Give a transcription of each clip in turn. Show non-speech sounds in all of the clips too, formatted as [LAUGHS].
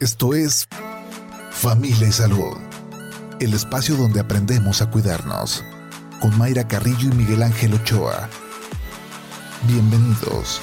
Esto es Familia y Salud, el espacio donde aprendemos a cuidarnos, con Mayra Carrillo y Miguel Ángel Ochoa. Bienvenidos.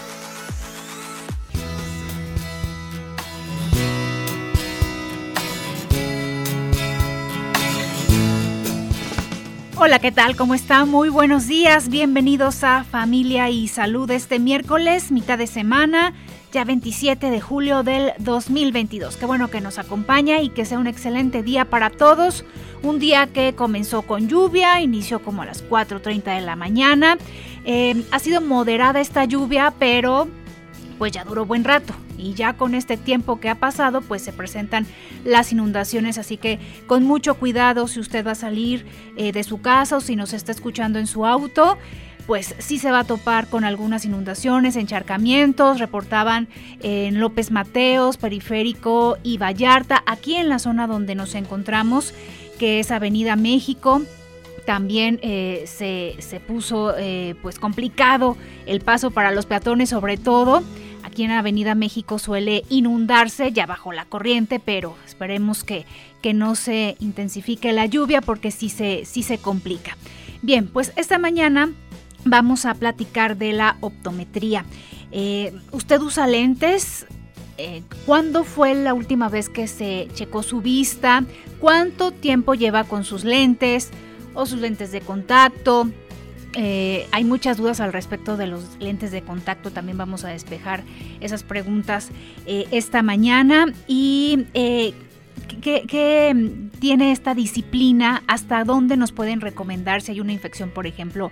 Hola, ¿qué tal? ¿Cómo está? Muy buenos días. Bienvenidos a Familia y Salud este miércoles, mitad de semana ya 27 de julio del 2022. Qué bueno que nos acompaña y que sea un excelente día para todos. Un día que comenzó con lluvia, inició como a las 4.30 de la mañana. Eh, ha sido moderada esta lluvia, pero pues ya duró buen rato. Y ya con este tiempo que ha pasado, pues se presentan las inundaciones. Así que con mucho cuidado si usted va a salir eh, de su casa o si nos está escuchando en su auto pues sí se va a topar con algunas inundaciones, encharcamientos, reportaban en López Mateos, Periférico y Vallarta, aquí en la zona donde nos encontramos, que es Avenida México. También eh, se, puso eh, pues complicado el paso para los peatones, sobre todo. Aquí en Avenida México suele inundarse ya bajo la corriente, pero esperemos que, que no se intensifique la lluvia porque sí se, sí se complica. Bien, pues esta mañana vamos a platicar de la optometría. Eh, ¿Usted usa lentes? Eh, ¿Cuándo fue la última vez que se checó su vista? ¿Cuánto tiempo lleva con sus lentes o sus lentes de contacto? Eh, hay muchas dudas al respecto de los lentes de contacto. También vamos a despejar esas preguntas esta mañana. ¿Y ¿qué, tiene esta disciplina? ¿Hasta dónde nos pueden recomendar si hay una infección, por ejemplo,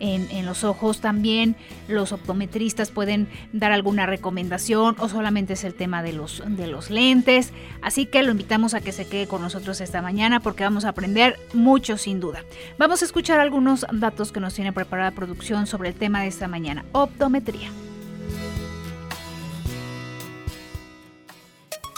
en, los ojos también. Los optometristas pueden dar alguna recomendación o solamente es el tema de los, de los lentes. Así que lo invitamos a que se quede con nosotros esta mañana porque vamos a aprender mucho sin duda. Vamos a escuchar algunos datos que nos tiene preparada producción sobre el tema de esta mañana, optometría.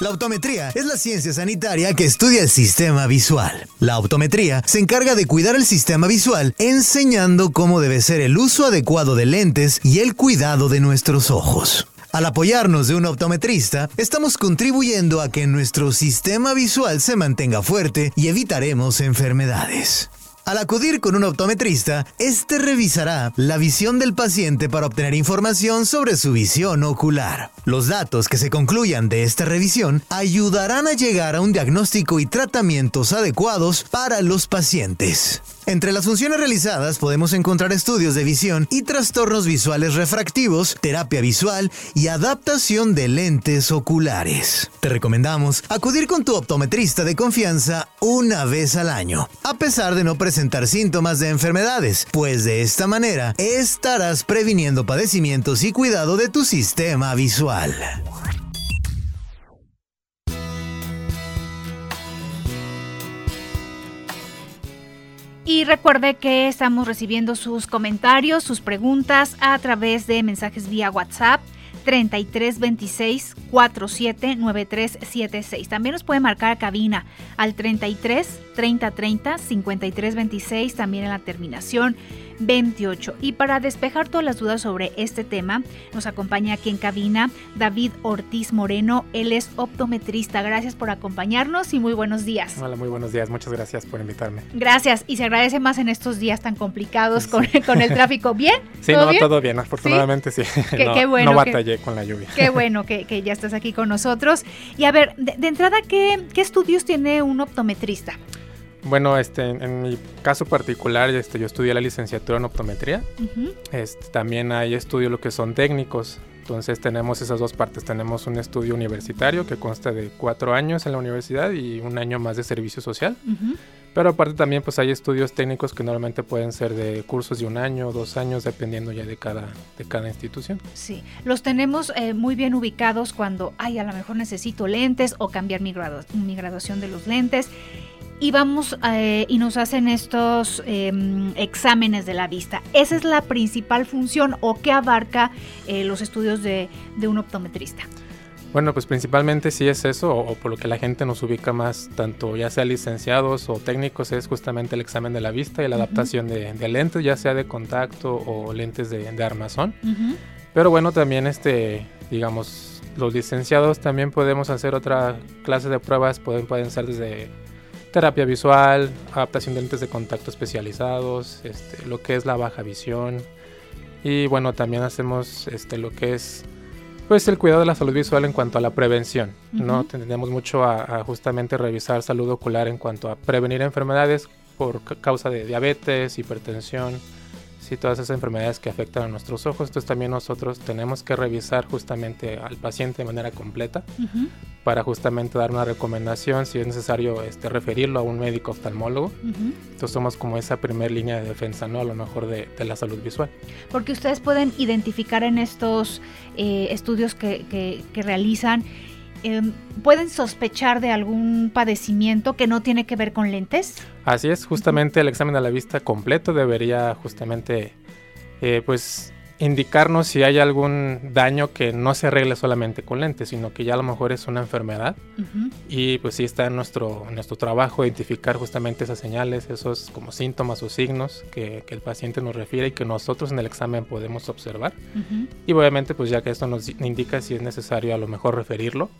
La optometría es la ciencia sanitaria que estudia el sistema visual. La optometría se encarga de cuidar el sistema visual enseñando cómo debe ser el uso adecuado de lentes y el cuidado de nuestros ojos. Al apoyarnos de un optometrista, estamos contribuyendo a que nuestro sistema visual se mantenga fuerte y evitaremos enfermedades. Al acudir con un optometrista, este revisará la visión del paciente para obtener información sobre su visión ocular. Los datos que se concluyan de esta revisión ayudarán a llegar a un diagnóstico y tratamientos adecuados para los pacientes. Entre las funciones realizadas podemos encontrar estudios de visión y trastornos visuales refractivos, terapia visual y adaptación de lentes oculares. Te recomendamos acudir con tu optometrista de confianza una vez al año, a pesar de no presentar síntomas de enfermedades, pues de esta manera estarás previniendo padecimientos y cuidado de tu sistema visual. Y recuerde que estamos recibiendo sus comentarios, sus preguntas a través de mensajes vía WhatsApp 3326 479376. También nos puede marcar cabina al 33 3030 5326, también en la terminación 28. Y para despejar todas las dudas sobre este tema, nos acompaña aquí en cabina David Ortiz Moreno. Él es optometrista. Gracias por acompañarnos y muy buenos días. Hola, muy buenos días. Muchas gracias por invitarme. Gracias. Y se agradece más en estos días tan complicados con, con, el tráfico. ¿Bien? [LAUGHS] Sí, ¿Todo no, bien? todo bien. Afortunadamente sí. Qué, bueno. No batallé con la lluvia. Qué bueno [LAUGHS] que, ya estás aquí con nosotros. Y a ver, de, entrada, ¿qué, ¿qué estudios tiene un optometrista? Bueno, este, en mi caso particular, este, yo estudié la licenciatura en optometría. este, también hay estudios lo que son técnicos. Entonces tenemos esas dos partes. Tenemos un estudio universitario que consta de cuatro años en la universidad y un año más de servicio social. Pero aparte también pues hay estudios técnicos que normalmente pueden ser de cursos de un año, dos años, dependiendo ya de cada, de cada institución. Sí, los tenemos eh, muy bien ubicados cuando, ay, a lo mejor necesito lentes o cambiar mi, mi graduación de los lentes y vamos eh, y nos hacen estos em, exámenes de la vista. Esa es la principal función o qué abarca eh, los estudios de, un optometrista. Bueno, pues principalmente sí es eso, o, por lo que la gente nos ubica más, tanto ya sea licenciados o técnicos, es justamente el examen de la vista y la adaptación de, lentes, ya sea de contacto o lentes de, armazón. Pero bueno, también este, digamos, los licenciados también podemos hacer otra clase de pruebas, pueden, pueden ser desde terapia visual, adaptación de lentes de contacto especializados, este, lo que es la baja visión. Y bueno, también hacemos este, lo que es pues el cuidado de la salud visual en cuanto a la prevención. ¿no? Tendemos mucho a, justamente revisar salud ocular en cuanto a prevenir enfermedades por causa de diabetes, hipertensión, y todas esas enfermedades que afectan a nuestros ojos. Entonces también nosotros tenemos que revisar justamente al paciente de manera completa para justamente dar una recomendación, si es necesario este, referirlo a un médico oftalmólogo. Entonces somos como esa primera línea de defensa, ¿no? A lo mejor de, la salud visual. Porque ustedes pueden identificar en estos eh, estudios que, que realizan Em, pueden sospechar de algún padecimiento que no tiene que ver con lentes. Así es, justamente el examen a la vista completo debería justamente eh, pues indicarnos si hay algún daño que no se arregle solamente con lentes, sino que ya a lo mejor es una enfermedad. Y pues sí está en nuestro, nuestro trabajo identificar justamente esas señales, esos como síntomas o signos que, el paciente nos refiere y que nosotros en el examen podemos observar. Y obviamente pues ya que esto nos indica si es necesario a lo mejor referirlo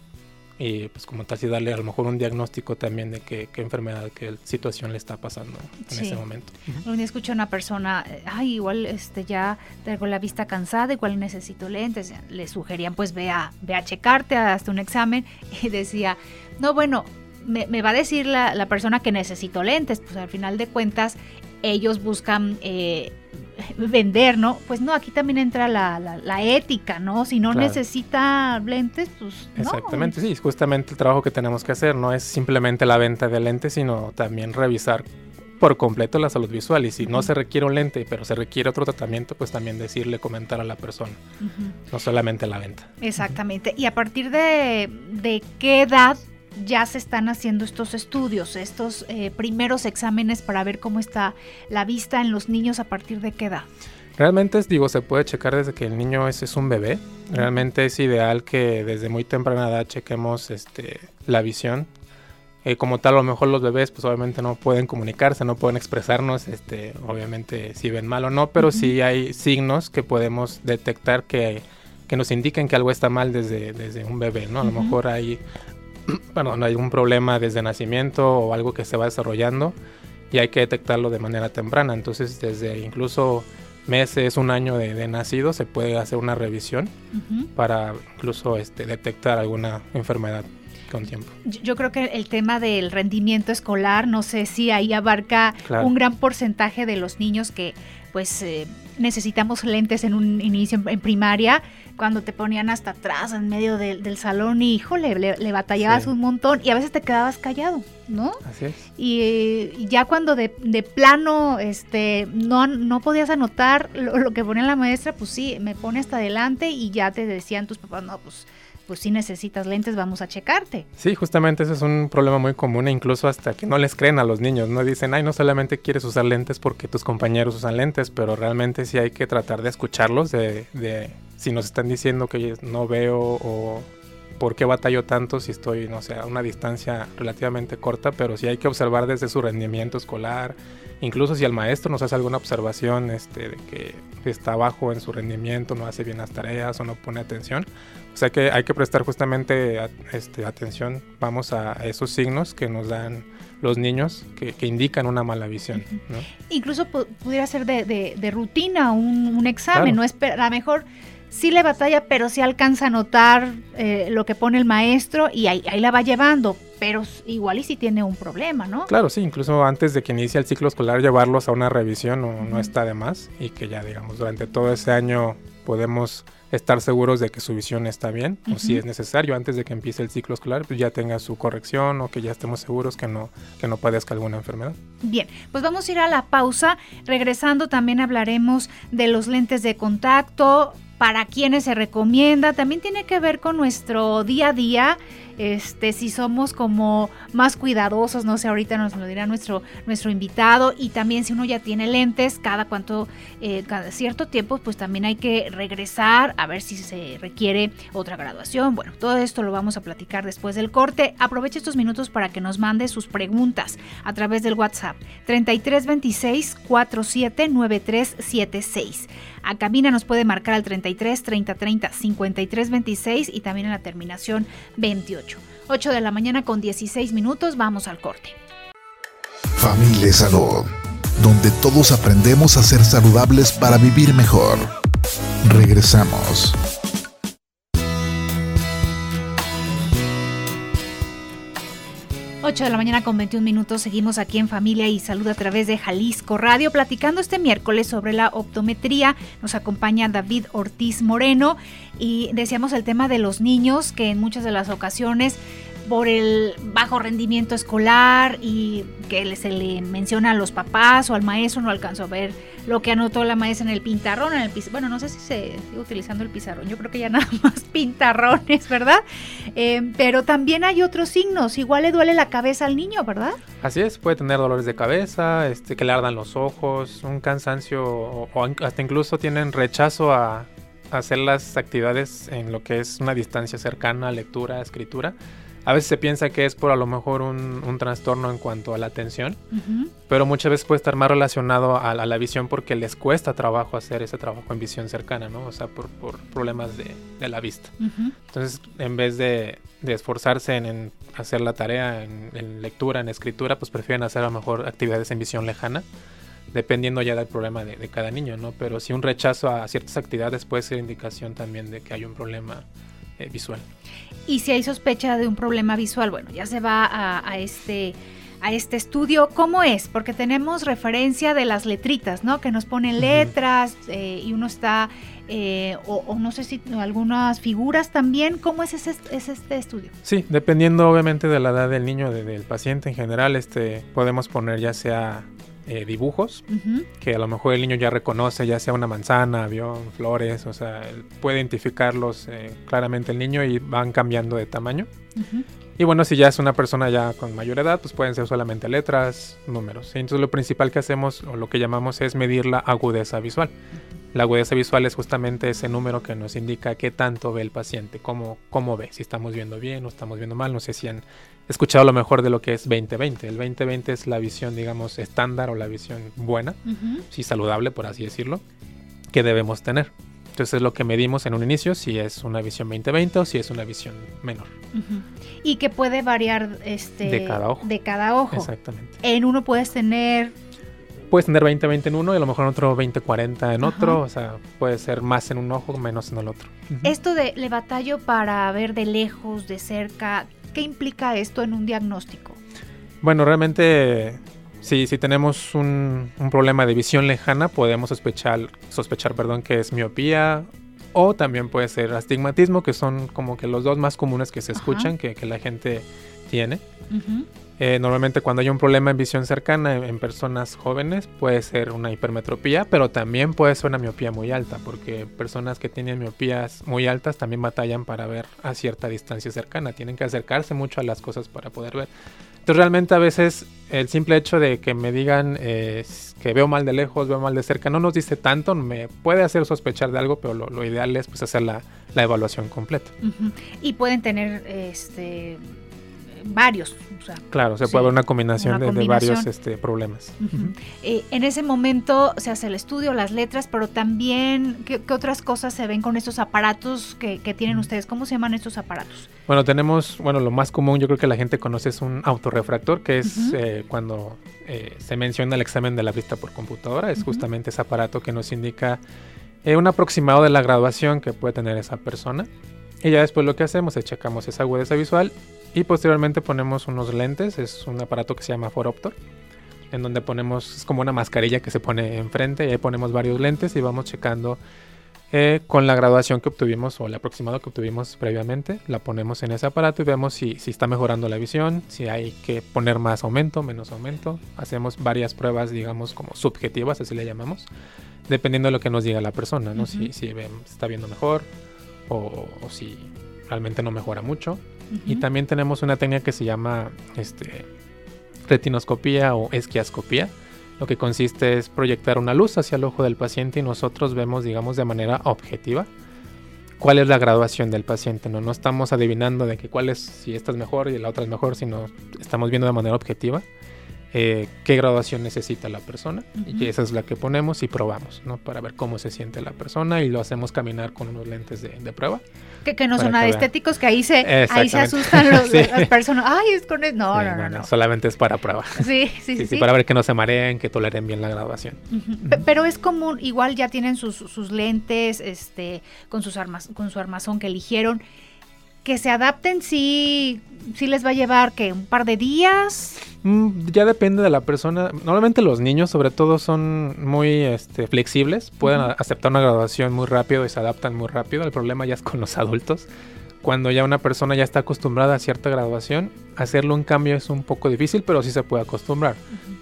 y pues como tal si darle a lo mejor un diagnóstico también de qué, enfermedad, qué situación le está pasando en ese momento. Un día escuché a una persona, ay, igual este ya tengo la vista cansada, igual necesito lentes, le sugerían pues ve a, ve a checarte hasta un examen [LAUGHS] y decía, no, bueno, me, va a decir la, la, persona que necesito lentes, pues al final de cuentas ellos buscan eh, vender, ¿no? Pues no, aquí también entra la, la, ética, ¿no? Si no necesita lentes, pues no. Exactamente, sí, justamente el trabajo que tenemos que hacer no es simplemente la venta de lentes, sino también revisar por completo la salud visual y si no se requiere un lente, pero se requiere otro tratamiento, pues también decirle, comentar a la persona, no solamente la venta. Exactamente. ¿Y a partir de, de qué edad ya se están haciendo estos estudios, estos eh, primeros exámenes para ver cómo está la vista en los niños a partir de qué edad. Realmente, digo, se puede checar desde que el niño es, es un bebé. Realmente es ideal que desde muy temprana edad chequemos este, la visión. Eh, como tal, a lo mejor los bebés, pues obviamente no pueden comunicarse, no pueden expresarnos, este, obviamente si ven mal o no, pero sí hay signos que podemos detectar que, que, nos indiquen que algo está mal desde, desde un bebé, ¿no? A lo mejor hay [CLEARS THROAT] hay un problema desde nacimiento o algo que se va desarrollando y hay que detectarlo de manera temprana. Entonces, desde incluso meses, un año de, nacido, se puede hacer una revisión para incluso este, detectar alguna enfermedad con tiempo. Yo creo que el tema del rendimiento escolar, no sé si ahí abarca un gran porcentaje de los niños que pues eh, necesitamos lentes en un inicio en primaria cuando te ponían hasta atrás en medio del salón y híjole, le, batallabas un montón y a veces te quedabas callado, ¿no? Así es. Y, ya cuando de, plano este, no, no podías anotar lo, que ponía la maestra, pues sí, me pone hasta adelante y ya te decían tus papás, no, pues pues si necesitas lentes, vamos a checarte. Sí, justamente ese es un problema muy común e incluso hasta que no les creen a los niños, no dicen, ay, no solamente quieres usar lentes porque tus compañeros usan lentes, pero realmente sí hay que tratar de escucharlos, de si nos están diciendo que no veo o por qué batallo tanto si estoy, no sé, a una distancia relativamente corta, pero sí hay que observar desde su rendimiento escolar, incluso si el maestro nos hace alguna observación este, de que está bajo en su rendimiento, no hace bien las tareas o no pone atención, o sea que hay que prestar justamente este, atención, vamos a esos signos que nos dan los niños que, indican una mala visión. Incluso pudiera ser de, rutina un, examen, no es a lo mejor sí le batalla, pero sí alcanza a notar eh, lo que pone el maestro y ahí, la va llevando, pero igual y si tiene un problema, ¿no? Claro, sí, incluso antes de que inicie el ciclo escolar llevarlos a una revisión no, no está de más y que ya digamos durante todo ese año podemos estar seguros de que su visión está bien o si es necesario antes de que empiece el ciclo escolar pues ya tenga su corrección o que ya estemos seguros que no que no padezca alguna enfermedad. Bien, pues vamos a ir a la pausa. Regresando también hablaremos de los lentes de contacto, para quienes se recomienda, también tiene que ver con nuestro día a día, este, si somos como más cuidadosos, no sé, ahorita nos lo dirá nuestro, nuestro invitado, y también si uno ya tiene lentes, cada cuanto, eh, cada cierto tiempo, pues también hay que regresar a ver si se requiere otra graduación. Bueno, todo esto lo vamos a platicar después del corte. Aproveche estos minutos para que nos mande sus preguntas a través del WhatsApp 3326 479376. A cabina nos puede marcar al 33 30 30 53 26 y también en la terminación 28. 8 de la mañana con 16 minutos, vamos al corte. Familia Salud, donde todos aprendemos a ser saludables para vivir mejor. Regresamos. 8 de la mañana con 21 minutos seguimos aquí en Familia y Salud a través de Jalisco Radio platicando este miércoles sobre la optometría. Nos acompaña David Ortiz Moreno y decíamos el tema de los niños que en muchas de las ocasiones por el bajo rendimiento escolar y que se le menciona a los papás o al maestro, no alcanzo a ver lo que anotó la maestra en el pintarrón, en el bueno, no sé si se sigue utilizando el pizarrón, yo creo que ya [LAUGHS] nada más pintarrones, ¿verdad? Eh, pero también hay otros signos, igual le duele la cabeza al niño, ¿verdad? Así es, puede tener dolores de cabeza, este, que le ardan los ojos, un cansancio o, hasta incluso tienen rechazo a hacer las actividades en lo que es una distancia cercana, lectura, escritura a veces se piensa que es por a lo mejor un, trastorno en cuanto a la atención, pero muchas veces puede estar más relacionado a, la visión porque les cuesta trabajo hacer ese trabajo en visión cercana, ¿no? O sea, por, problemas de, la vista. Entonces, en vez de, esforzarse en, hacer la tarea en, lectura, en escritura, pues prefieren hacer a lo mejor actividades en visión lejana dependiendo ya del problema de, de, cada niño, ¿no? Pero si un rechazo a ciertas actividades puede ser indicación también de que hay un problema eh, visual. Y si hay sospecha de un problema visual, bueno, ya se va a, este a este estudio. ¿Cómo es? Porque tenemos referencia de las letritas, ¿no? Que nos ponen letras eh, y uno está, eh, o, no sé si algunas figuras también. ¿Cómo es, ese, es este estudio? Sí, dependiendo obviamente de la edad del niño, del paciente en general, este, podemos poner ya sea eh, dibujos que a lo mejor el niño ya reconoce, ya sea una manzana, avión, flores, o sea, puede identificarlos eh, claramente el niño y van cambiando de tamaño. Y bueno, si ya es una persona ya con mayor edad, pues pueden ser solamente letras, números. Entonces lo principal que hacemos o lo que llamamos es medir la agudeza visual. La agudeza visual es justamente ese número que nos indica qué tanto ve el paciente, cómo, cómo ve, si estamos viendo bien o estamos viendo mal. No sé si han escuchado lo mejor de lo que es 2020. El 2020 es la visión, digamos, estándar o la visión buena, sí saludable, por así decirlo, que debemos tener. Entonces es lo que medimos en un inicio, si es una visión 2020 o si es una visión menor. Y que puede variar este, de cada ojo. De cada ojo. Exactamente. En uno puedes tener puedes tener 20-20 en uno y a lo mejor en otro 20-40 en otro. O sea, puede ser más en un ojo, menos en el otro. Esto de le batallo para ver de lejos, de cerca, ¿qué implica esto en un diagnóstico? Bueno, realmente si, si tenemos un, problema de visión lejana, podemos sospechar, sospechar perdón, que es miopía o también puede ser astigmatismo, que son como que los dos más comunes que se escuchan, que, la gente tiene. Eh, normalmente cuando hay un problema en visión cercana en, personas jóvenes puede ser una hipermetropía, pero también puede ser una miopía muy alta, porque personas que tienen miopías muy altas también batallan para ver a cierta distancia cercana, tienen que acercarse mucho a las cosas para poder ver. Entonces realmente a veces el simple hecho de que me digan eh, que veo mal de lejos, veo mal de cerca, no nos dice tanto, me puede hacer sospechar de algo, pero lo, ideal es pues hacer la, evaluación completa. Y pueden tener este varios. Claro, se puede ver una combinación, de, varios este, problemas. Eh, en ese momento se hace el estudio, las letras, pero también, ¿qué, otras cosas se ven con estos aparatos que, tienen ustedes? ¿Cómo se llaman estos aparatos? Bueno, tenemos, bueno, lo más común yo creo que la gente conoce es un autorrefractor, que es eh, cuando eh, se menciona el examen de la vista por computadora, es justamente ese aparato que nos indica un aproximado de la graduación que puede tener esa persona. Y ya después lo que hacemos es checamos esa agudeza visual y posteriormente ponemos unos lentes, es un aparato que se llama Foroptor, en donde ponemos, es como una mascarilla que se pone enfrente y ahí ponemos varios lentes y vamos checando eh, con la graduación que obtuvimos o el aproximado que obtuvimos previamente, la ponemos en ese aparato y vemos si, si, está mejorando la visión, si hay que poner más aumento, menos aumento. Hacemos varias pruebas, digamos, como subjetivas, así le llamamos, dependiendo de lo que nos diga la persona, ¿no? Si, si está viendo mejor, o, si realmente no mejora mucho. Y también tenemos una técnica que se llama este, retinoscopía o esquiascopía. Lo que consiste es proyectar una luz hacia el ojo del paciente y nosotros vemos, digamos, de manera objetiva cuál es la graduación del paciente. No, no estamos adivinando de que cuál es, si esta es mejor y la otra es mejor, sino estamos viendo de manera objetiva eh, qué graduación necesita la persona y esa es la que ponemos y probamos, ¿no? Para ver cómo se siente la persona y lo hacemos caminar con unos lentes de, prueba. Que, que no son nada estéticos, que ahí se, ahí se asustan los, [LAUGHS] las personas. Ay, es con el... no, no, no, Solamente es para prueba. [LAUGHS] Sí, sí, sí, Para ver que no se mareen, que toleren bien la graduación. Pero es común, igual ya tienen sus, sus lentes, este, con sus armas, con su armazón que eligieron que se adapten sí, sí les va a llevar que un par de días. Mm, ya depende de la persona. Normalmente los niños sobre todo son muy este, flexibles, pueden aceptar una graduación muy rápido y se adaptan muy rápido. El problema ya es con los adultos. Cuando ya una persona ya está acostumbrada a cierta graduación, hacerle un cambio es un poco difícil, pero sí se puede acostumbrar.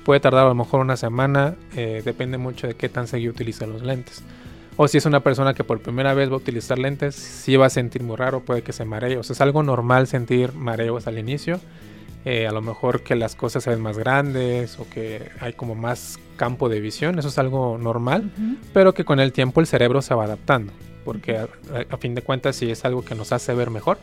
Puede tardar a lo mejor una semana, eh, depende mucho de qué tan seguido utiliza los lentes. O si es una persona que por primera vez va a utilizar lentes, sí va a sentir muy raro, puede que se maree. O sea, es algo normal sentir mareos al inicio. Eh, a lo mejor que las cosas se ven más grandes o que hay como más campo de visión, eso es algo normal, pero que con el tiempo el cerebro se va adaptando, porque a, fin de cuentas si es algo que nos hace ver mejor,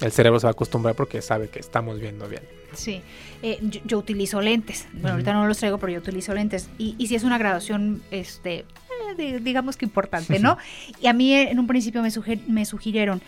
el cerebro se va a acostumbrar porque sabe que estamos viendo bien. Sí, eh, yo, utilizo lentes, bueno, ahorita no los traigo, pero yo utilizo lentes, y, y si es una graduación, este, digamos que importante, ¿no? [LAUGHS] y a mí en un principio me, me sugirieron,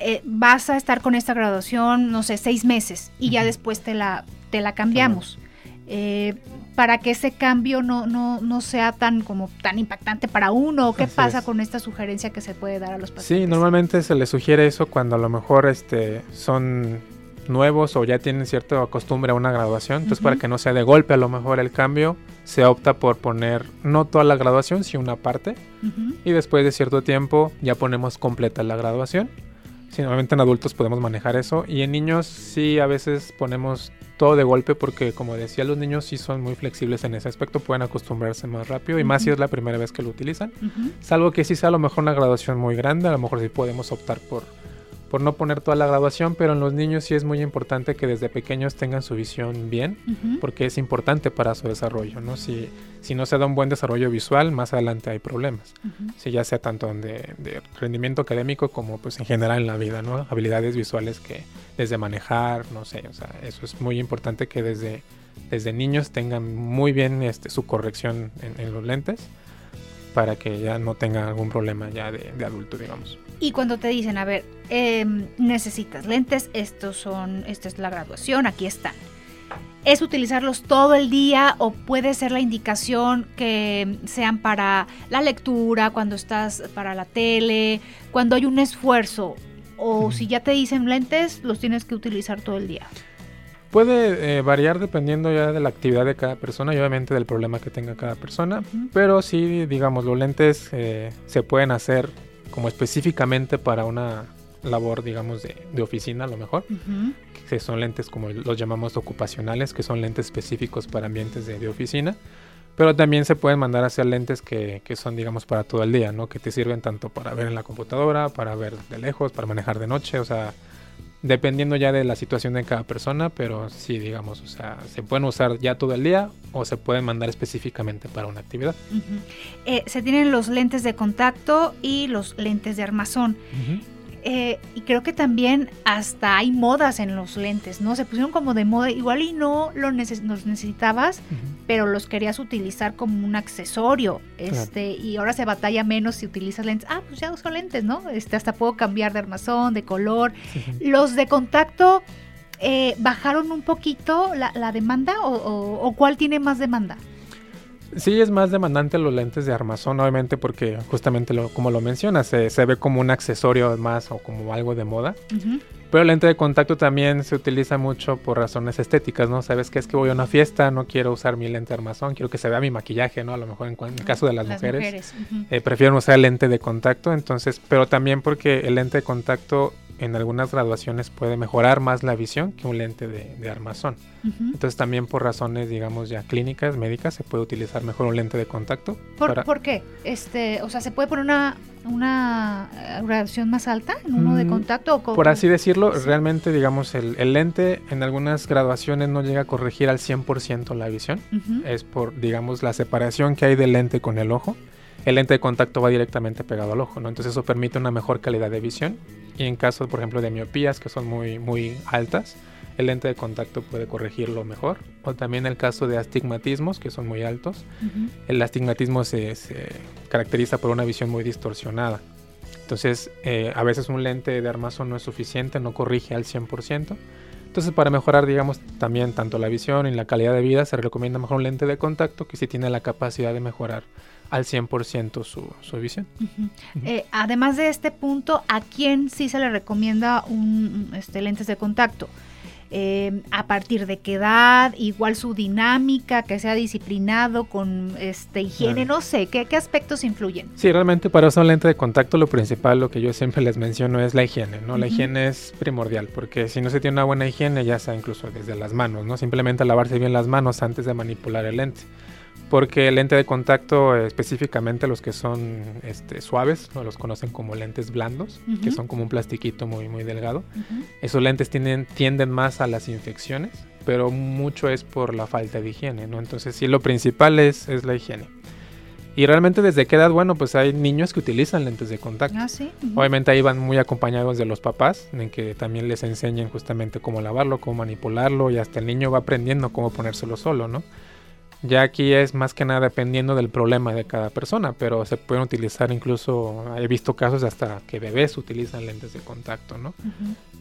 eh, vas a estar con esta graduación, no sé, seis meses y ya después te la, te la cambiamos. Eh, para que ese cambio no, no, no, sea tan como tan impactante para uno. ¿Qué pasa con esta sugerencia que se puede dar a los pacientes? Sí, normalmente se les sugiere eso cuando a lo mejor este, son nuevos o ya tienen cierta costumbre a una graduación. Entonces, para que no sea de golpe a lo mejor el cambio, se opta por poner no toda la graduación, sino una parte. Y después de cierto tiempo ya ponemos completa la graduación. Sí, normalmente en adultos podemos manejar eso. Y en niños sí a veces ponemos todo de golpe porque como decía los niños sí son muy flexibles en ese aspecto, pueden acostumbrarse más rápido y más si es la primera vez que lo utilizan. Salvo que sí sea a lo mejor una graduación muy grande, a lo mejor sí podemos optar por por no poner toda la graduación, pero en los niños sí es muy importante que desde pequeños tengan su visión bien, porque es importante para su desarrollo, ¿no? Si, si no se da un buen desarrollo visual, más adelante hay problemas, si ya sea tanto de, de, rendimiento académico como pues en general en la vida, ¿no? Habilidades visuales que desde manejar, no sé, o sea, eso es muy importante que desde, desde niños tengan muy bien este, su corrección en, los lentes para que ya no tengan algún problema ya de, de adulto, digamos. Y cuando te dicen, a ver, em, necesitas lentes, estos son, esta es la graduación, aquí están. ¿Es utilizarlos todo el día o puede ser la indicación que sean para la lectura, cuando estás para la tele, cuando hay un esfuerzo? O si ya te dicen lentes, los tienes que utilizar todo el día. Puede eh, variar dependiendo ya de la actividad de cada persona y obviamente del problema que tenga cada persona, pero sí, digamos, los lentes eh, se pueden hacer como específicamente para una labor, digamos, de, oficina a lo mejor, que son lentes como los llamamos ocupacionales, que son lentes específicos para ambientes de, oficina, pero también se pueden mandar a hacer lentes que, que, son, digamos, para todo el día, ¿no? Que te sirven tanto para ver en la computadora, para ver de lejos, para manejar de noche, o sea, dependiendo ya de la situación de cada persona, pero sí, digamos, o sea, se pueden usar ya todo el día o se pueden mandar específicamente para una actividad. Eh, se tienen los lentes de contacto y los lentes de armazón. Eh, y creo que también hasta hay modas en los lentes, ¿no? Se pusieron como de moda, igual y no lo los necesitabas, pero los querías utilizar como un accesorio. Este, y ahora se batalla menos si utilizas lentes. Ah, pues ya uso lentes, ¿no? Este, hasta puedo cambiar de armazón, de color. Los de contacto eh, bajaron un poquito la, demanda o cuál tiene más demanda? Sí, es más demandante los lentes de armazón, obviamente, porque justamente lo, como lo mencionas, se, ve como un accesorio más o como algo de moda. Pero el lente de contacto también se utiliza mucho por razones estéticas, ¿no? Sabes que es que voy a una fiesta, no quiero usar mi lente de armazón, quiero que se vea mi maquillaje, ¿no? A lo mejor en, el caso de las, mujeres, eh, prefieren usar el lente de contacto, entonces, pero también porque el lente de contacto en algunas graduaciones puede mejorar más la visión que un lente de, armazón. Entonces también por razones, digamos, ya clínicas, médicas, se puede utilizar mejor un lente de contacto. ¿Por, qué? Este, o sea, ¿se puede poner una, una eh, graduación más alta en uno de mm, contacto? por así decirlo, realmente, digamos, el, lente en algunas graduaciones no llega a corregir al 100% la visión. Es por, digamos, la separación que hay del lente con el ojo el lente de contacto va directamente pegado al ojo, ¿no? Entonces eso permite una mejor calidad de visión. Y en caso, por ejemplo, de miopías que son muy, muy altas, el lente de contacto puede corregirlo mejor. O también el caso de astigmatismos, que son muy altos. El astigmatismo se, caracteriza por una visión muy distorsionada. Entonces, eh, a veces un lente de armazón no es suficiente, no corrige al 100%. Entonces, para mejorar, digamos, también tanto la visión y la calidad de vida, se recomienda mejor un lente de contacto que sí tiene la capacidad de mejorar al 100% su, su visión. Eh, además de este punto, ¿a quién sí se le recomienda un este, lentes de contacto? Eh, a partir de qué edad, igual su dinámica, que sea disciplinado con este higiene, no sé, ¿qué, ¿qué, aspectos influyen? Sí, realmente para usar un lente de contacto lo principal, lo que yo siempre les menciono es la higiene, ¿no? La higiene es primordial, porque si no se tiene una buena higiene, ya sea incluso desde las manos, ¿no? Simplemente lavarse bien las manos antes de manipular el lente porque el lente de contacto, específicamente los que son este, suaves, los conocen como lentes blandos, que son como un plastiquito muy, muy delgado. Esos lentes tienden, tienden más a las infecciones, pero mucho es por la falta de higiene, ¿no? Entonces sí, lo principal es, es la higiene. Y realmente desde qué edad, bueno, pues hay niños que utilizan lentes de contacto. Ah, sí. Obviamente ahí van muy acompañados de los papás, en que también les enseñan justamente cómo lavarlo, cómo manipularlo, y hasta el niño va aprendiendo cómo ponérselo solo, ¿no? Ya aquí es más que nada dependiendo del problema de cada persona, pero se pueden utilizar incluso, he visto casos hasta que bebés utilizan lentes de contacto, ¿no?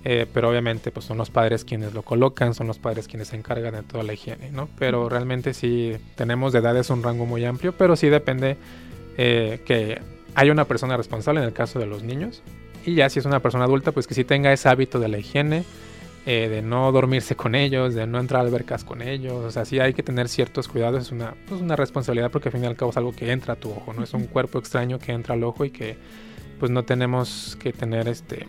Eh, pero obviamente pues son los padres quienes lo colocan, son los padres quienes se encargan de toda la higiene, ¿no? Pero realmente sí tenemos de edades un rango muy amplio, pero sí depende eh, que haya una persona responsable en el caso de los niños y ya si es una persona adulta pues que sí tenga ese hábito de la higiene, eh, de no dormirse con ellos, de no entrar a albercas con ellos. O sea, sí hay que tener ciertos cuidados, es una, pues una responsabilidad porque al fin y al cabo es algo que entra a tu ojo, ¿no? Es un cuerpo extraño que entra al ojo y que pues no tenemos que tener este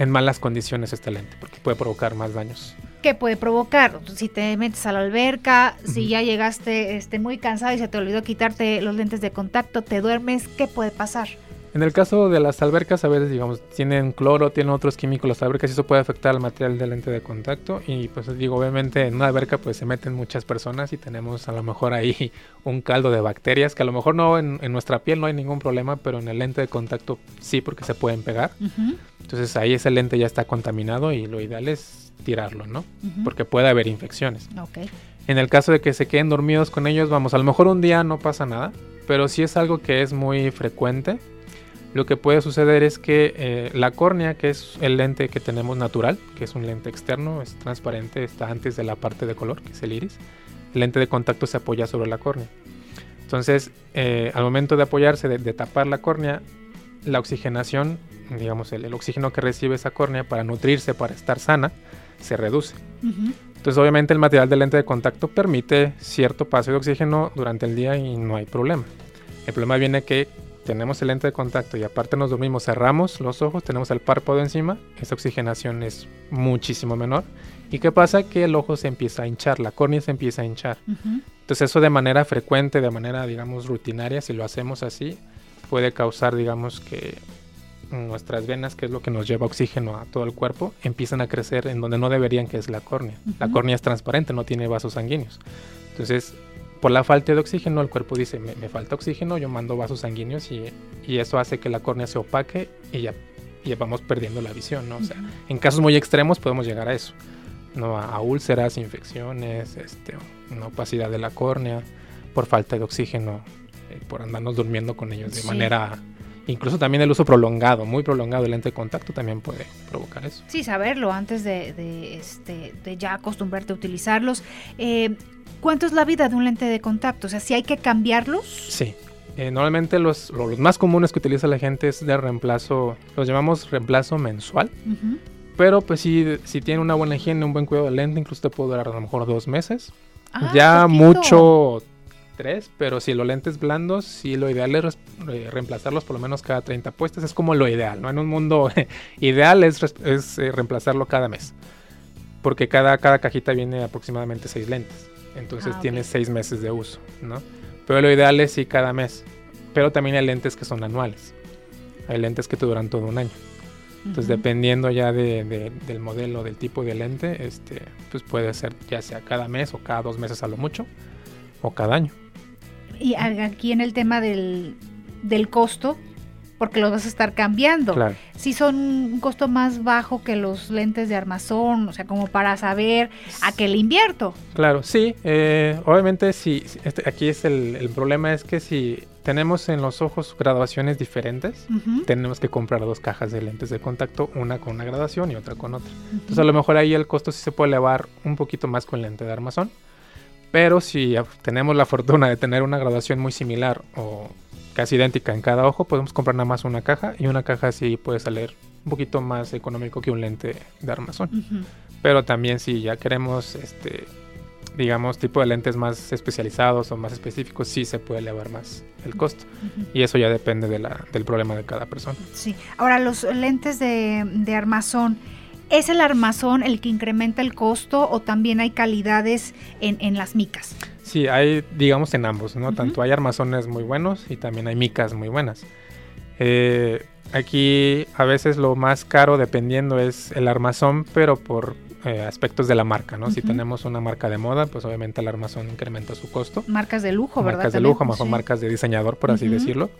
en malas condiciones este lente porque puede provocar más daños. ¿Qué puede provocar? Si te metes a la alberca, si ya llegaste este, muy cansado y se te olvidó quitarte los lentes de contacto, te duermes, ¿qué puede pasar? En el caso de las albercas, a veces, digamos, tienen cloro, tienen otros químicos las albercas y eso puede afectar al material del lente de contacto. Y pues digo, obviamente en una alberca pues se meten muchas personas y tenemos a lo mejor ahí [LAUGHS] un caldo de bacterias que a lo mejor no en, nuestra piel no hay ningún problema, pero en el lente de contacto sí porque se pueden pegar. Entonces ahí ese lente ya está contaminado y lo ideal es tirarlo, ¿no? Porque puede haber infecciones. En el caso de que se queden dormidos con ellos, vamos, a lo mejor un día no pasa nada, pero si es algo que es muy frecuente, lo que puede suceder es que eh, la córnea, que es el lente que tenemos natural, que es un lente externo, es transparente, está antes de la parte de color, que es el iris, el lente de contacto se apoya sobre la córnea. Entonces, eh, al momento de apoyarse, de, tapar la córnea, la oxigenación, digamos, el, oxígeno que recibe esa córnea para nutrirse, para estar sana, se reduce. Entonces, obviamente, el material del lente de contacto permite cierto paso de oxígeno durante el día y no hay problema. El problema viene que tenemos el lente de contacto y aparte nos dormimos, cerramos los ojos, tenemos el párpado encima, esa oxigenación es muchísimo menor. ¿Y qué pasa? Que el ojo se empieza a hinchar, la córnea se empieza a hinchar. Entonces eso de manera frecuente, de manera, digamos, rutinaria, si lo hacemos así, puede causar, digamos, que nuestras venas, que es lo que nos lleva oxígeno a todo el cuerpo, empiezan a crecer en donde no deberían, que es la córnea. La córnea es transparente, no tiene vasos sanguíneos. Entonces, por la falta de oxígeno, el cuerpo dice, me, falta oxígeno, yo mando vasos sanguíneos y, eso hace que la córnea se opaque y ya, vamos perdiendo la visión, ¿no? O sea, en casos muy extremos podemos llegar a eso, ¿no? A, úlceras, infecciones, este, una opacidad de la córnea, por falta de oxígeno, eh, por andarnos durmiendo con ellos de manera Incluso también el uso prolongado, muy prolongado del lente de contacto también puede provocar eso. Sí, saberlo antes de, este, de ya acostumbrarte a utilizarlos. Eh, ¿Cuánto es la vida de un lente de contacto? O sea, si hay que cambiarlos. Sí. Eh, normalmente los, los, más comunes que utiliza la gente es de reemplazo, los llamamos reemplazo mensual. Pero pues si, si tiene una buena higiene, un buen cuidado del lente, incluso te puede durar a lo mejor dos meses. Ah, ya mucho tres, pero si los lentes blandos, sí lo ideal es eh, reemplazarlos por lo menos cada 30 puestas. Es como lo ideal, ¿no? En un mundo [LAUGHS] ideal es, es eh, reemplazarlo cada mes. Porque cada, cada cajita viene aproximadamente seis lentes. Entonces ah, tiene seis meses de uso, ¿no? Pero lo ideal es sí cada mes. Pero también hay lentes que son anuales. Hay lentes que te duran todo un año. Entonces, dependiendo ya de, del modelo, del tipo de lente, este, pues puede ser ya sea cada mes o cada dos meses a lo mucho, o cada año. Y aquí en el tema del, del costo, porque los vas a estar cambiando. Claro. Si son un costo más bajo que los lentes de armazón, o sea, como para saber a qué le invierto. Claro, sí. Eh, obviamente, si este, aquí es el, el, problema es que si tenemos en los ojos graduaciones diferentes, uh -huh. tenemos que comprar dos cajas de lentes de contacto, una con una graduación y otra con otra. Uh -huh. Entonces, a lo mejor ahí el costo sí se puede elevar un poquito más con lente de armazón. Pero si tenemos la fortuna de tener una graduación muy similar o casi idéntica en cada ojo, podemos comprar nada más una caja y una caja sí puede salir un poquito más económico que un lente de armazón. Uh -huh. Pero también si ya queremos, este, digamos, tipo de lentes más especializados o más específicos, sí se puede elevar más el costo. Uh -huh. Y eso ya depende de la, del problema de cada persona. Sí. Ahora, los lentes de, de armazón, ¿Es el armazón el que incrementa el costo o también hay calidades en, en las micas? Sí, hay, digamos, en ambos, ¿no? Uh -huh. Tanto hay armazones muy buenos y también hay micas muy buenas. Eh, aquí a veces lo más caro, dependiendo, es el armazón, pero por eh, aspectos de la marca, ¿no? Uh -huh. Si tenemos una marca de moda, pues obviamente el armazón incrementa su costo. Marcas de lujo, ¿verdad? Marcas de lujo, mejor sí. marcas de diseñador, por así uh -huh. decirlo.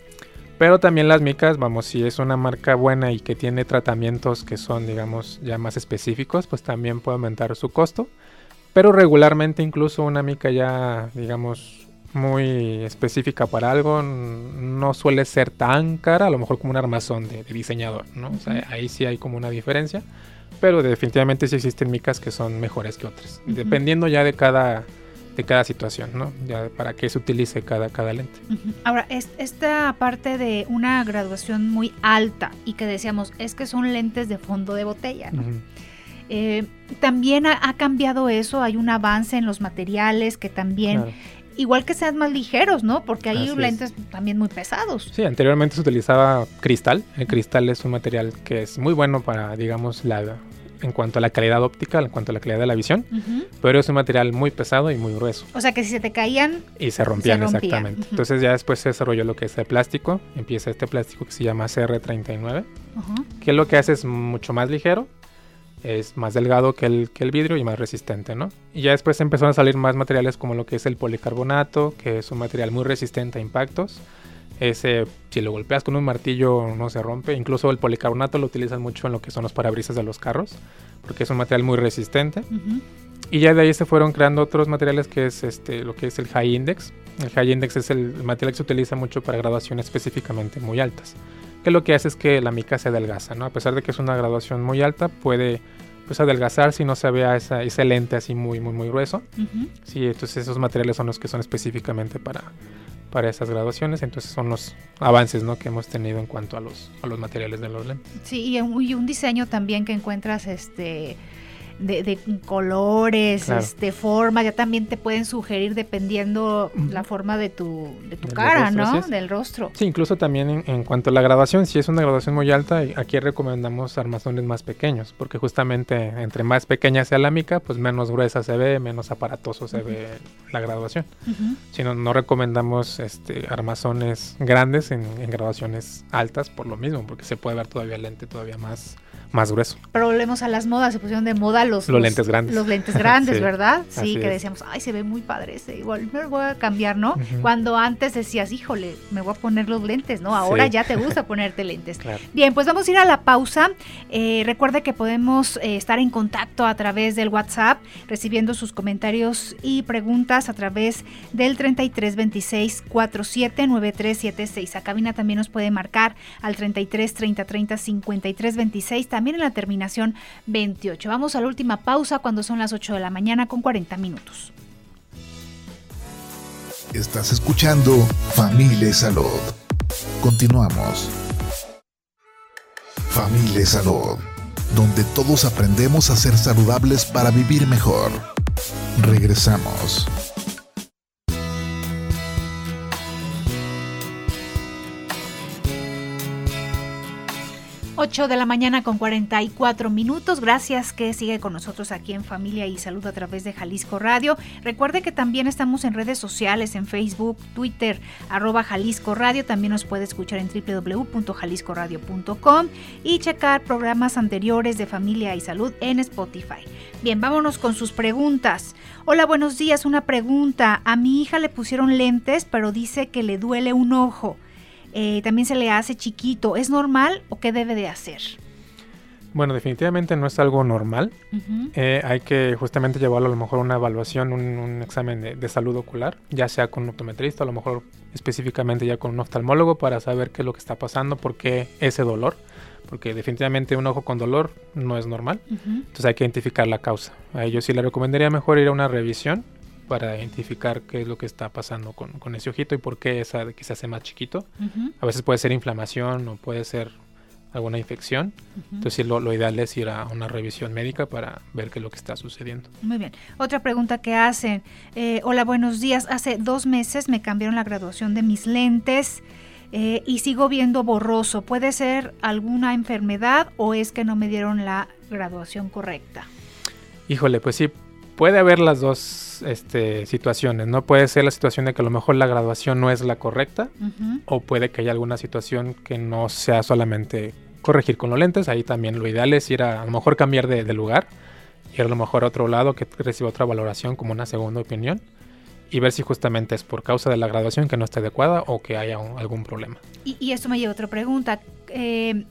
Pero también las micas, vamos, si es una marca buena y que tiene tratamientos que son, digamos, ya más específicos, pues también puede aumentar su costo. Pero regularmente incluso una mica ya, digamos, muy específica para algo, no suele ser tan cara, a lo mejor como un armazón de, de diseñador, ¿no? O sea, ahí sí hay como una diferencia. Pero definitivamente sí existen micas que son mejores que otras, uh -huh. dependiendo ya de cada de cada situación, ¿no? Ya para qué se utilice cada, cada lente. Uh -huh. Ahora, es, esta parte de una graduación muy alta y que decíamos, es que son lentes de fondo de botella, ¿no? Uh -huh. Eh, también ha, ha, cambiado eso, hay un avance en los materiales que también... Claro. Igual que sean más ligeros, ¿no? Porque hay Así lentes es. también muy pesados. Sí, anteriormente se utilizaba cristal. El cristal es un material que es muy bueno para, digamos, la, en cuanto a la calidad óptica, en cuanto a la calidad de la visión, uh -huh. pero es un material muy pesado y muy grueso. O sea que si se te caían... Y se rompían, se rompían. exactamente. Uh -huh. Entonces ya después se desarrolló lo que es el plástico, empieza este plástico que se llama CR39, uh -huh. que lo que hace es mucho más ligero, es más delgado que el, que el vidrio y más resistente, ¿no? Y ya después empezaron a salir más materiales como lo que es el policarbonato, que es un material muy resistente a impactos, ese, si lo golpeas con un martillo no se rompe. Incluso el policarbonato lo utilizan mucho en lo que son los parabrisas de los carros, porque es un material muy resistente. Uh -huh. Y ya de ahí se fueron creando otros materiales que es este, lo que es el high index. El high index es el material que se utiliza mucho para graduaciones específicamente muy altas. Que lo que hace es que la mica se adelgaza, ¿no? A pesar de que es una graduación muy alta, puede pues adelgazar si no se vea esa, ese lente así muy, muy, muy grueso. Uh -huh. Sí, entonces esos materiales son los que son específicamente para, para esas graduaciones. Entonces son los avances ¿no? que hemos tenido en cuanto a los, a los materiales de los lentes. Sí, y un, y un diseño también que encuentras este de, de, colores, claro. este, formas, ya también te pueden sugerir dependiendo uh -huh. la forma de tu, de tu cara, rostro, ¿no? Del rostro. Sí, incluso también en, en, cuanto a la graduación, si es una graduación muy alta, aquí recomendamos armazones más pequeños, porque justamente entre más pequeña sea la mica, pues menos gruesa se ve, menos aparatoso se uh -huh. ve la graduación. Uh -huh. Si no, no recomendamos este, armazones grandes en, en graduaciones altas por lo mismo, porque se puede ver todavía el lente todavía más más grueso. Pero volvemos a las modas, se pusieron de moda los, los, los lentes grandes. Los lentes grandes, [LAUGHS] sí, ¿verdad? Sí, que es. decíamos, ay, se ve muy padre ese, igual me lo voy a cambiar, ¿no? Uh -huh. Cuando antes decías, híjole, me voy a poner los lentes, ¿no? Ahora sí. ya te gusta [LAUGHS] ponerte lentes. Claro. Bien, pues vamos a ir a la pausa. Eh, recuerde que podemos eh, estar en contacto a través del WhatsApp, recibiendo sus comentarios y preguntas a través del 3326 479376. A cabina también nos puede marcar al 33 30 30 53 26 también en la terminación 28. Vamos a la última pausa cuando son las 8 de la mañana con 40 minutos. Estás escuchando Familia Salud. Continuamos. Familia Salud, donde todos aprendemos a ser saludables para vivir mejor. Regresamos. 8 de la mañana con 44 minutos. Gracias que sigue con nosotros aquí en Familia y Salud a través de Jalisco Radio. Recuerde que también estamos en redes sociales, en Facebook, Twitter, arroba Jalisco Radio. También nos puede escuchar en www.jaliscoradio.com y checar programas anteriores de Familia y Salud en Spotify. Bien, vámonos con sus preguntas. Hola, buenos días. Una pregunta. A mi hija le pusieron lentes, pero dice que le duele un ojo eh, también se le hace chiquito. ¿Es normal o qué debe de hacer? Bueno, definitivamente no es algo normal. Eh, hay que justamente llevarlo a lo mejor a una evaluación, un, examen de, salud ocular, ya sea con un optometrista, a lo mejor específicamente ya con un oftalmólogo para saber qué es lo que está pasando, por qué ese dolor, porque definitivamente un ojo con dolor no es normal. Entonces hay que identificar la causa. A ellos sí le recomendaría mejor ir a una revisión para identificar qué es lo que está pasando con, ese ojito y por qué esa que se hace más chiquito. A veces puede ser inflamación o puede ser alguna infección. Entonces lo, ideal es ir a una revisión médica para ver qué es lo que está sucediendo. Muy bien. Otra pregunta que hacen. Eh, hola, buenos días. Hace dos meses me cambiaron la graduación de mis lentes. Eh, y sigo viendo borroso. ¿Puede ser alguna enfermedad o es que no me dieron la graduación correcta? Híjole, pues sí, puede haber las dos este, situaciones, ¿no? Puede ser la situación de que a lo mejor la graduación no es la correcta o puede que haya alguna situación que no sea solamente corregir con los lentes, ahí también lo ideal es ir a, a lo mejor cambiar de, lugar, ir a lo mejor a otro lado que reciba otra valoración como una segunda opinión y ver si justamente es por causa de la graduación que no está adecuada o que haya algún problema. Y, y, esto me lleva a otra pregunta. Eh,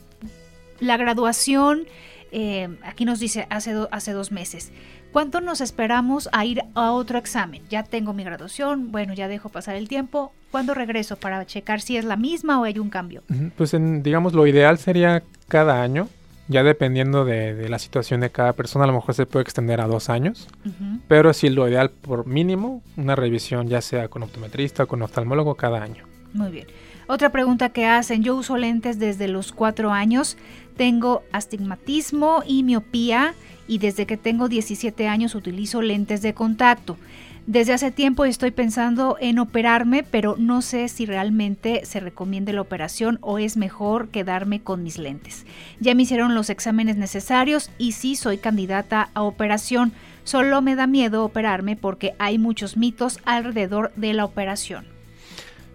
la graduación, eh, aquí nos dice hace, hace dos meses. ¿Cuánto nos esperamos a ir a otro examen? Ya tengo mi graduación, bueno, ya dejo pasar el tiempo. ¿Cuándo regreso para checar si es la misma o hay un cambio? Pues en, digamos, lo ideal sería cada año ya dependiendo de, la situación de cada persona, a lo mejor se puede extender a dos años, pero sí lo ideal por mínimo, una revisión ya sea con optometrista o con oftalmólogo cada año. Muy bien. Otra pregunta que hacen, yo uso lentes desde los cuatro años, tengo astigmatismo y miopía y desde que tengo 17 años utilizo lentes de contacto. Desde hace tiempo estoy pensando en operarme, pero no sé si realmente se recomiende la operación o es mejor quedarme con mis lentes. Ya me hicieron los exámenes necesarios y sí soy candidata a operación. Solo me da miedo operarme porque hay muchos mitos alrededor de la operación.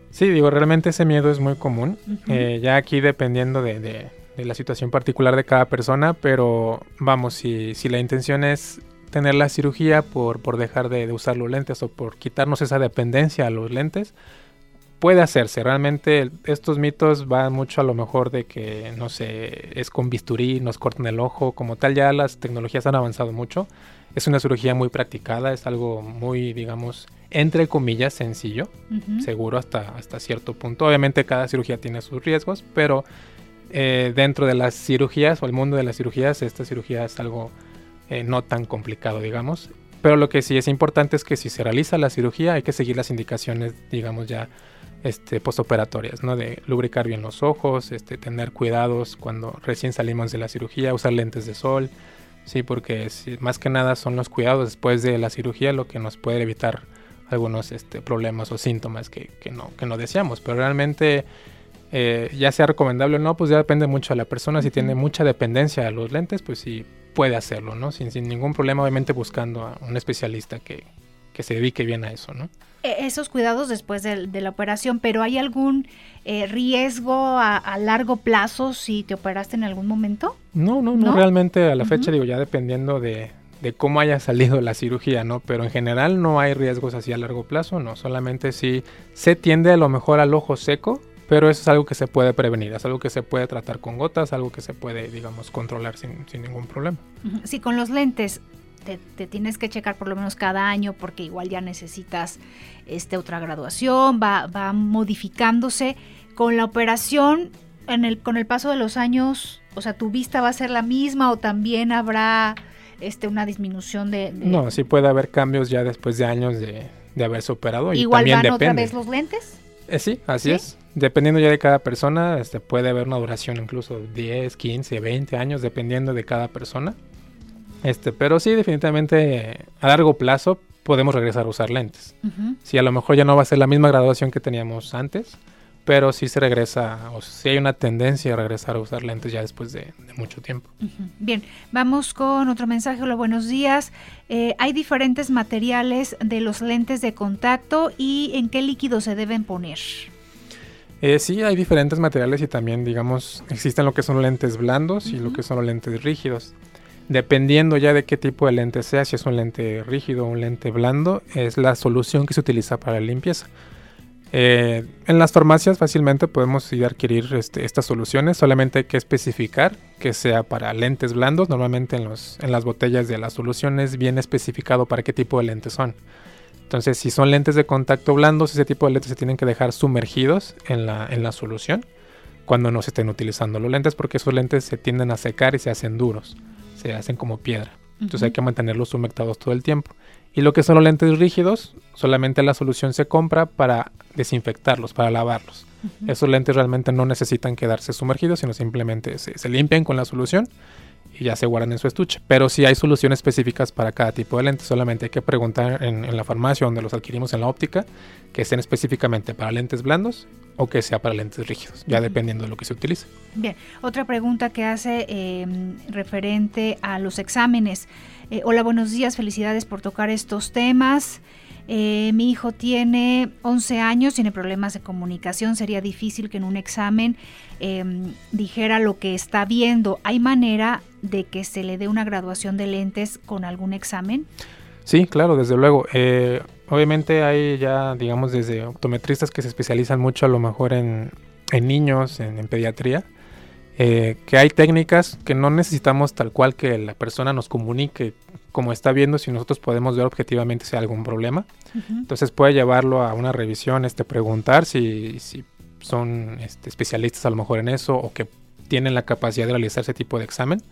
Sí, digo, realmente ese miedo es muy común. Eh, ya aquí dependiendo de, la situación particular de cada persona, pero vamos, si, si la intención es tener la cirugía por, por dejar de, usar los lentes o por quitarnos esa dependencia a los lentes, puede hacerse. Realmente estos mitos van mucho a lo mejor de que, no sé, es con bisturí, nos cortan el ojo, como tal ya las tecnologías han avanzado mucho. Es una cirugía muy practicada, es algo muy, digamos, entre comillas, sencillo, seguro hasta, hasta cierto punto. Obviamente cada cirugía tiene sus riesgos, pero eh, dentro de las cirugías o el mundo de las cirugías, esta cirugía es algo eh, no tan complicado, digamos. Pero lo que sí es importante es que si se realiza la cirugía hay que seguir las indicaciones, digamos ya este, postoperatorias, ¿no? De lubricar bien los ojos, este, tener cuidados cuando recién salimos de la cirugía, usar lentes de sol, sí, porque más que nada son los cuidados después de la cirugía lo que nos puede evitar algunos este, problemas o síntomas que, que, no, que no deseamos. Pero realmente, eh, ya sea recomendable o no, pues ya depende mucho de la persona. Si tiene mucha dependencia a los lentes, pues sí puede hacerlo, ¿no? Sin, sin ningún problema, obviamente buscando a un especialista que, que se dedique bien a eso, ¿no? E, esos cuidados después de, la operación, pero ¿hay algún eh, riesgo a, largo plazo si te operaste en algún momento? No, no, no, realmente a la fecha digo ya dependiendo de, de, cómo haya salido la cirugía, ¿no? Pero en general no hay riesgos así a largo plazo, no, solamente si se tiende a lo mejor al ojo seco, pero eso es algo que se puede prevenir, es algo que se puede tratar con gotas, algo que se puede, digamos, controlar sin, ningún problema. Sí, con los lentes te, tienes que checar por lo menos cada año porque igual ya necesitas este, otra graduación, va, va modificándose. Con la operación, en el, con el paso de los años, o sea, tu vista va a ser la misma o también habrá este, una disminución de, No, sí puede haber cambios ya después de años de, de haberse operado. Y ¿Igual van otra vez los lentes? Eh, sí, así es. Dependiendo ya de cada persona, este, puede haber una duración incluso 10, 15, 20 años, dependiendo de cada persona. Este, pero sí, definitivamente a largo plazo podemos regresar a usar lentes. Si a lo mejor ya no va a ser la misma graduación que teníamos antes, pero sí se regresa, o si hay una tendencia a regresar a usar lentes ya después de, mucho tiempo. Bien, vamos con otro mensaje. Hola, buenos días. Eh, hay diferentes materiales de los lentes de contacto y en qué líquido se deben poner. Eh, sí, hay diferentes materiales y también, digamos, existen lo que son lentes blandos y lo que son los lentes rígidos. Dependiendo ya de qué tipo de lente sea, si es un lente rígido o un lente blando, es la solución que se utiliza para la limpieza. Eh, en las farmacias fácilmente podemos ir a adquirir este, estas soluciones, solamente hay que especificar que sea para lentes blandos, normalmente en, los, en las botellas de las soluciones viene especificado para qué tipo de lentes son. Entonces, si son lentes de contacto blandos, ese tipo de lentes se tienen que dejar sumergidos en la, en la solución cuando no se estén utilizando los lentes, porque esos lentes se tienden a secar y se hacen duros, se hacen como piedra. Entonces hay que mantenerlos humectados todo el tiempo. Y lo que son los lentes rígidos, solamente la solución se compra para desinfectarlos, para lavarlos. Esos lentes realmente no necesitan quedarse sumergidos, sino simplemente se, se limpian con la solución y ya se guardan en su estuche. Pero sí hay soluciones específicas para cada tipo de lente. Solamente hay que preguntar en, la farmacia donde los adquirimos en la óptica que estén específicamente para lentes blandos o que sea para lentes rígidos, ya dependiendo de lo que se utilice. Bien, otra pregunta que hace em, referente a los exámenes. Eh, hola, buenos días, felicidades por tocar estos temas. Eh, mi hijo tiene 11 años, tiene problemas de comunicación, sería difícil que en un examen em, dijera lo que está viendo. ¿Hay manera de que se le dé una graduación de lentes con algún examen? Sí, claro, desde luego. Eh, obviamente hay ya, digamos, desde optometristas que se especializan mucho a lo mejor en, niños, en pediatría eh, que hay técnicas que no necesitamos tal cual que la persona nos comunique como está viendo si nosotros podemos ver objetivamente si hay algún problema. Entonces puede llevarlo a una revisión, este, preguntar si, si son este, especialistas a lo mejor en eso o que tienen la capacidad de realizar ese tipo de examen.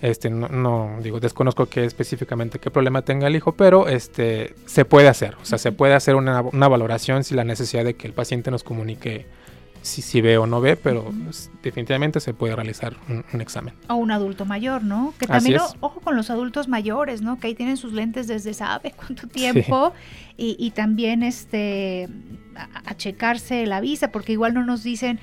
Este, no, digo, desconozco qué específicamente qué problema tenga el hijo, pero este, se puede hacer. O sea, se puede hacer una, una valoración si la necesidad de que el paciente nos comunique si, si ve o no ve, pero definitivamente se puede realizar un, examen. O un adulto mayor, ¿no? Que también, ojo con los adultos mayores, ¿no? Que ahí tienen sus lentes desde sabe cuánto tiempo y, y, también este a, checarse la vista, porque igual no nos dicen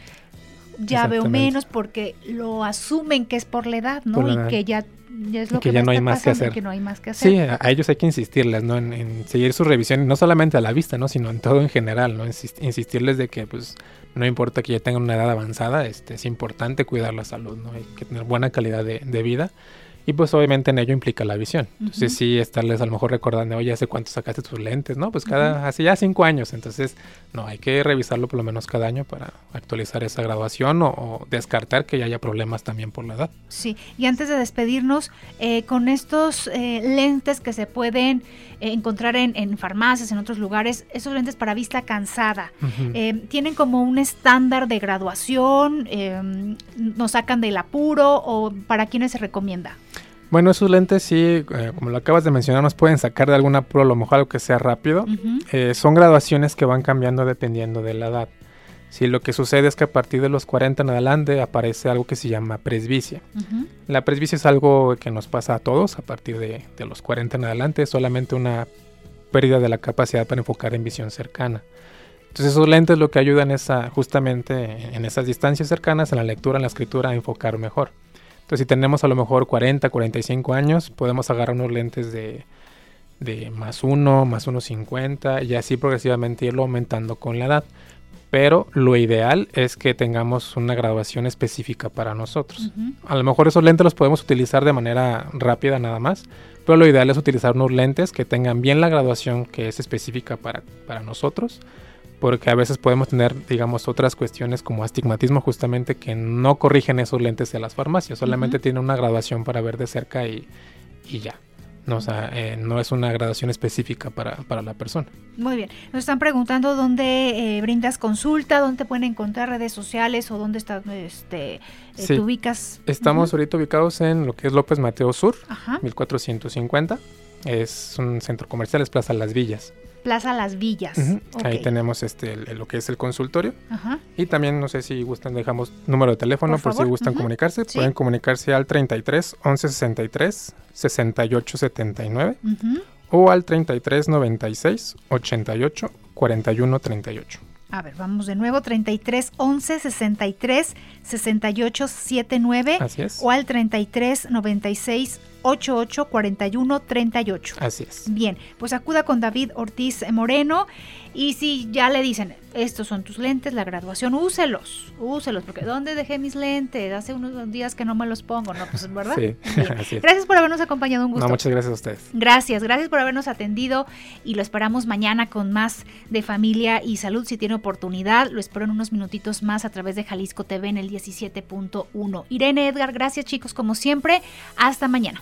ya veo menos porque lo asumen que es por la edad, ¿no? y que ya es lo que, ya no hay más que hacer. Que no hay más que hacer. Sí, a, ellos hay que insistirles, ¿no? En, seguir su revisión, no solamente a la vista, ¿no? Sino en todo en general, ¿no? insistirles de que, pues, no importa que ya tengan una edad avanzada, este, es importante cuidar la salud, ¿no? Hay que tener buena calidad de, de vida y pues obviamente en ello implica la visión. Entonces sí, estarles a lo mejor recordando, oye, ¿hace cuánto sacaste tus lentes? No, pues cada, hace ya cinco años. Entonces, no, hay que revisarlo por lo menos cada año para actualizar esa graduación o, descartar que ya haya problemas también por la edad. Sí, y antes de despedirnos, eh, con estos eh, lentes que se pueden eh, encontrar en, farmacias, en otros lugares, esos lentes para vista cansada, ¿tienen como un estándar de graduación? ¿Nos sacan del apuro o para quiénes se recomienda? Bueno, esos lentes sí, eh, como lo acabas de mencionar, nos pueden sacar de alguna apuro, a lo mejor algo que sea rápido. Eh, son graduaciones que van cambiando dependiendo de la edad. Si lo que sucede es que a partir de los 40 en adelante aparece algo que se llama presbicia. La presbicia es algo que nos pasa a todos a partir de, los 40 en adelante, es solamente una pérdida de la capacidad para enfocar en visión cercana. Entonces esos lentes lo que ayudan es a, justamente en esas distancias cercanas, en la lectura, en la escritura, a enfocar mejor. Entonces, si tenemos a lo mejor 40, 45 años, podemos agarrar unos lentes de, de más 1, más 1,50 y así progresivamente irlo aumentando con la edad. Pero lo ideal es que tengamos una graduación específica para nosotros. A lo mejor esos lentes los podemos utilizar de manera rápida nada más, pero lo ideal es utilizar unos lentes que tengan bien la graduación que es específica para, para nosotros porque a veces podemos tener, digamos, otras cuestiones como astigmatismo justamente que no corrigen esos lentes de las farmacias, solamente tienen una graduación para ver de cerca y, ya. No, o sea, eh, no es una graduación específica para, la persona. Muy bien. Nos están preguntando dónde eh, brindas consulta, dónde te pueden encontrar redes sociales o dónde estás, este, eh, te ubicas. Estamos ahorita ubicados en lo que es López Mateo Sur, 1450. Es un centro comercial, es Plaza Las Villas. Plaza Las Villas. Ahí tenemos este lo que es el consultorio. Y también no sé si gustan, dejamos número de teléfono por, si gustan comunicarse. Pueden comunicarse al 33 11 63 68 79 o al 33 96 88 41 38. A ver, vamos de nuevo, 33 11 63 68 79 Así es. o al 33 96 884138. Así es. Bien, pues acuda con David Ortiz Moreno y si ya le dicen, estos son tus lentes, la graduación, úselos, úselos, porque ¿dónde dejé mis lentes? Hace unos días que no me los pongo, ¿no? Pues, ¿verdad? Sí, [LAUGHS] así es. Gracias por habernos acompañado, un gusto. No, muchas gracias a ustedes. Gracias, gracias por habernos atendido y lo esperamos mañana con más de familia y salud. Si tiene oportunidad, lo espero en unos minutitos más a través de Jalisco TV en el 17.1. Irene Edgar, gracias chicos como siempre. Hasta mañana.